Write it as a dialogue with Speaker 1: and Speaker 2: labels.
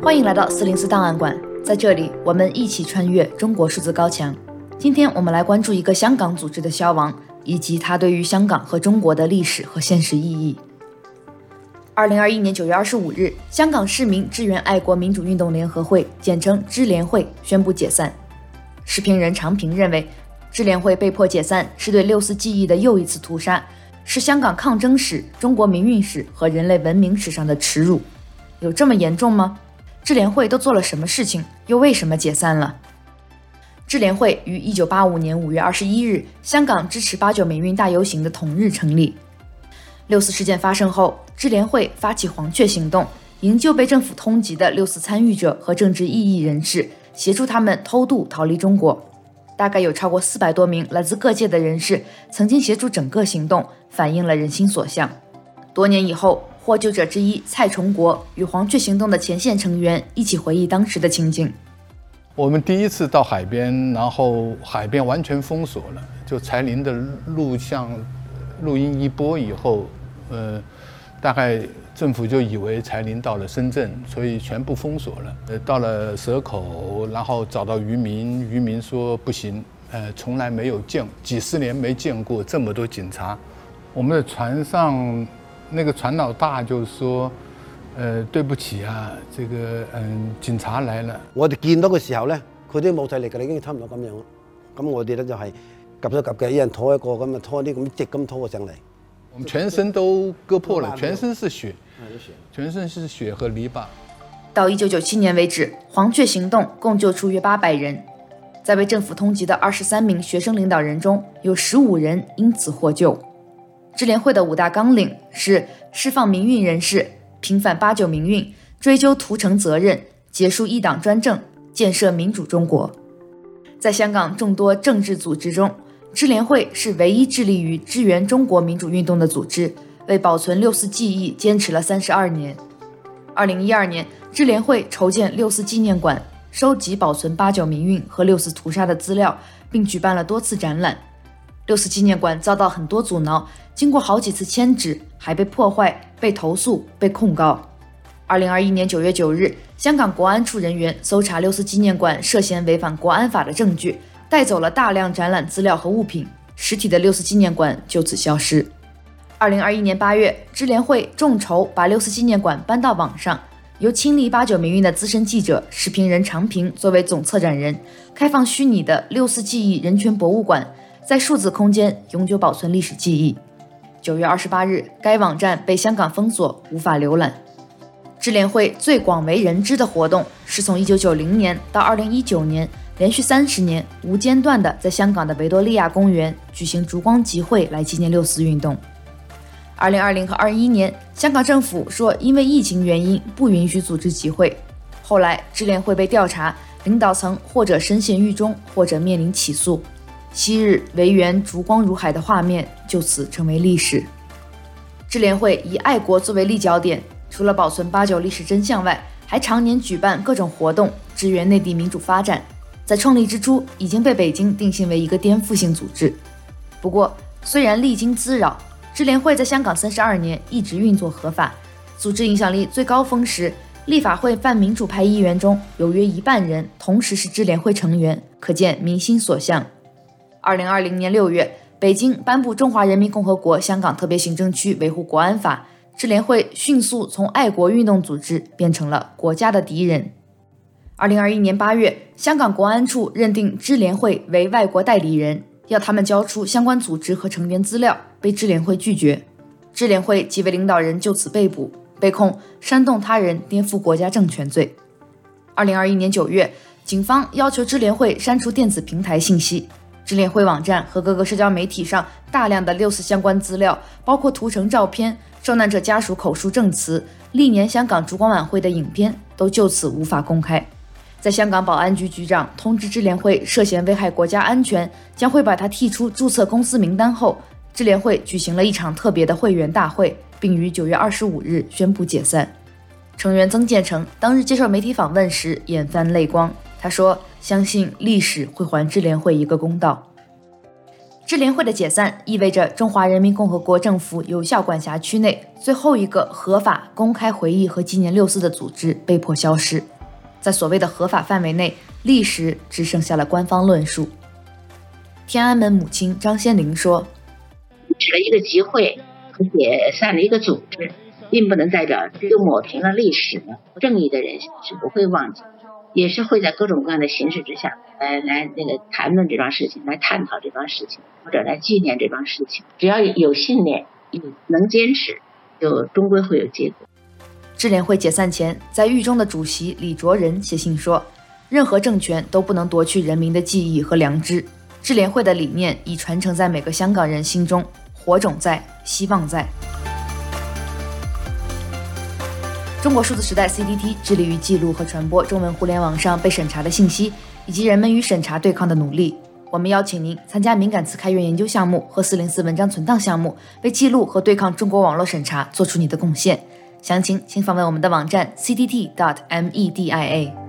Speaker 1: 欢迎来到四零四档案馆，在这里我们一起穿越中国数字高墙。今天我们来关注一个香港组织的消亡，以及它对于香港和中国的历史和现实意义。二零二一年九月二十五日，香港市民支援爱国民主运动联合会（简称支联会）宣布解散。视频人常平认为，支联会被迫解散是对六四记忆的又一次屠杀，是香港抗争史、中国民运史和人类文明史上的耻辱。有这么严重吗？智联会都做了什么事情，又为什么解散了？智联会于一九八五年五月二十一日，香港支持八九民运大游行的同日成立。六四事件发生后，智联会发起黄雀行动，营救被政府通缉的六四参与者和政治异议人士，协助他们偷渡逃离中国。大概有超过四百多名来自各界的人士曾经协助整个行动，反映了人心所向。多年以后，获救者之一蔡崇国与黄雀行动的前线成员一起回忆当时的情景。
Speaker 2: 我们第一次到海边，然后海边完全封锁了，就柴林的录像、录音一播以后。呃，大概政府就以为柴林到了深圳，所以全部封锁了。呃，到了蛇口，然后找到渔民，渔民说不行，呃，从来没有见，几十年没见过这么多警察。我们的船上那个船老大就说，呃，对不起啊，这个嗯，警察来了。
Speaker 3: 我哋见到嘅时候咧，佢都冇体力嘅，已经差唔多咁样。咁我哋咧就系夹咗夹嘅，一人拖一个咁啊，拖啲咁直咁拖上嚟。
Speaker 2: 我们全身都割破了，全身是血，全身是血和泥巴。
Speaker 1: 到一九九七年为止，黄雀行动共救出约八百人，在被政府通缉的二十三名学生领导人中，有十五人因此获救。支联会的五大纲领是释放民运人士、平反八九民运、追究屠城责任、结束一党专政、建设民主中国。在香港众多政治组织中，支联会是唯一致力于支援中国民主运动的组织，为保存六四记忆坚持了三十二年。二零一二年，支联会筹建六四纪念馆，收集保存八九民运和六四屠杀的资料，并举办了多次展览。六四纪念馆遭到很多阻挠，经过好几次迁址，还被破坏、被投诉、被控告。二零二一年九月九日，香港国安处人员搜查六四纪念馆涉嫌违反国安法的证据。带走了大量展览资料和物品，实体的六四纪念馆就此消失。二零二一年八月，支联会众筹把六四纪念馆搬到网上，由亲历八九民运的资深记者、视频人常平作为总策展人，开放虚拟的六四记忆人权博物馆，在数字空间永久保存历史记忆。九月二十八日，该网站被香港封锁，无法浏览。智联会最广为人知的活动，是从一九九零年到二零一九年。连续三十年无间断地在香港的维多利亚公园举行烛光集会来纪念六四运动。二零二零和二一年，香港政府说因为疫情原因不允许组织集会。后来智联会被调查，领导层或者深陷狱中，或者面临起诉。昔日维园烛光如海的画面就此成为历史。支联会以爱国作为立脚点，除了保存八九历史真相外，还常年举办各种活动，支援内地民主发展。在创立之初，已经被北京定性为一个颠覆性组织。不过，虽然历经滋扰，支联会在香港三十二年一直运作合法。组织影响力最高峰时，立法会泛民主派议员中有约一半人同时是支联会成员，可见民心所向。二零二零年六月，北京颁布《中华人民共和国香港特别行政区维护国安法》，支联会迅速从爱国运动组织变成了国家的敌人。二零二一年八月，香港国安处认定支联会为外国代理人，要他们交出相关组织和成员资料，被支联会拒绝。支联会几位领导人就此被捕，被控煽动他人颠覆国家政权罪。二零二一年九月，警方要求支联会删除电子平台信息，智联会网站和各个社交媒体上大量的六四相关资料，包括屠城照片、受难者家属口述证词、历年香港烛光晚会的影片，都就此无法公开。在香港保安局局长通知智联会涉嫌危害国家安全，将会把他剔出注册公司名单后，智联会举行了一场特别的会员大会，并于九月二十五日宣布解散。成员曾建成当日接受媒体访问时眼泛泪光，他说：“相信历史会还智联会一个公道。”智联会的解散意味着中华人民共和国政府有效管辖区内最后一个合法公开回忆和纪念六四的组织被迫消失。在所谓的合法范围内，历史只剩下了官方论述。天安门母亲张先玲说：“
Speaker 4: 指了一个集会和解散了一个组织，并不能代表就抹平了历史。正义的人是不会忘记。”也是会在各种各样的形式之下，来来那个谈论这桩事情，来探讨这桩事情，或者来纪念这桩事情。只要有信念，有能坚持，就终归会有结果。
Speaker 1: 智联会解散前，在狱中的主席李卓人写信说：“任何政权都不能夺去人民的记忆和良知。智联会的理念已传承在每个香港人心中，火种在，希望在。”中国数字时代 （CDT） 致力于记录和传播中文互联网上被审查的信息，以及人们与审查对抗的努力。我们邀请您参加敏感词开源研究项目和四零四文章存档项目，为记录和对抗中国网络审查做出你的贡献。详情请访问我们的网站 cdt.media。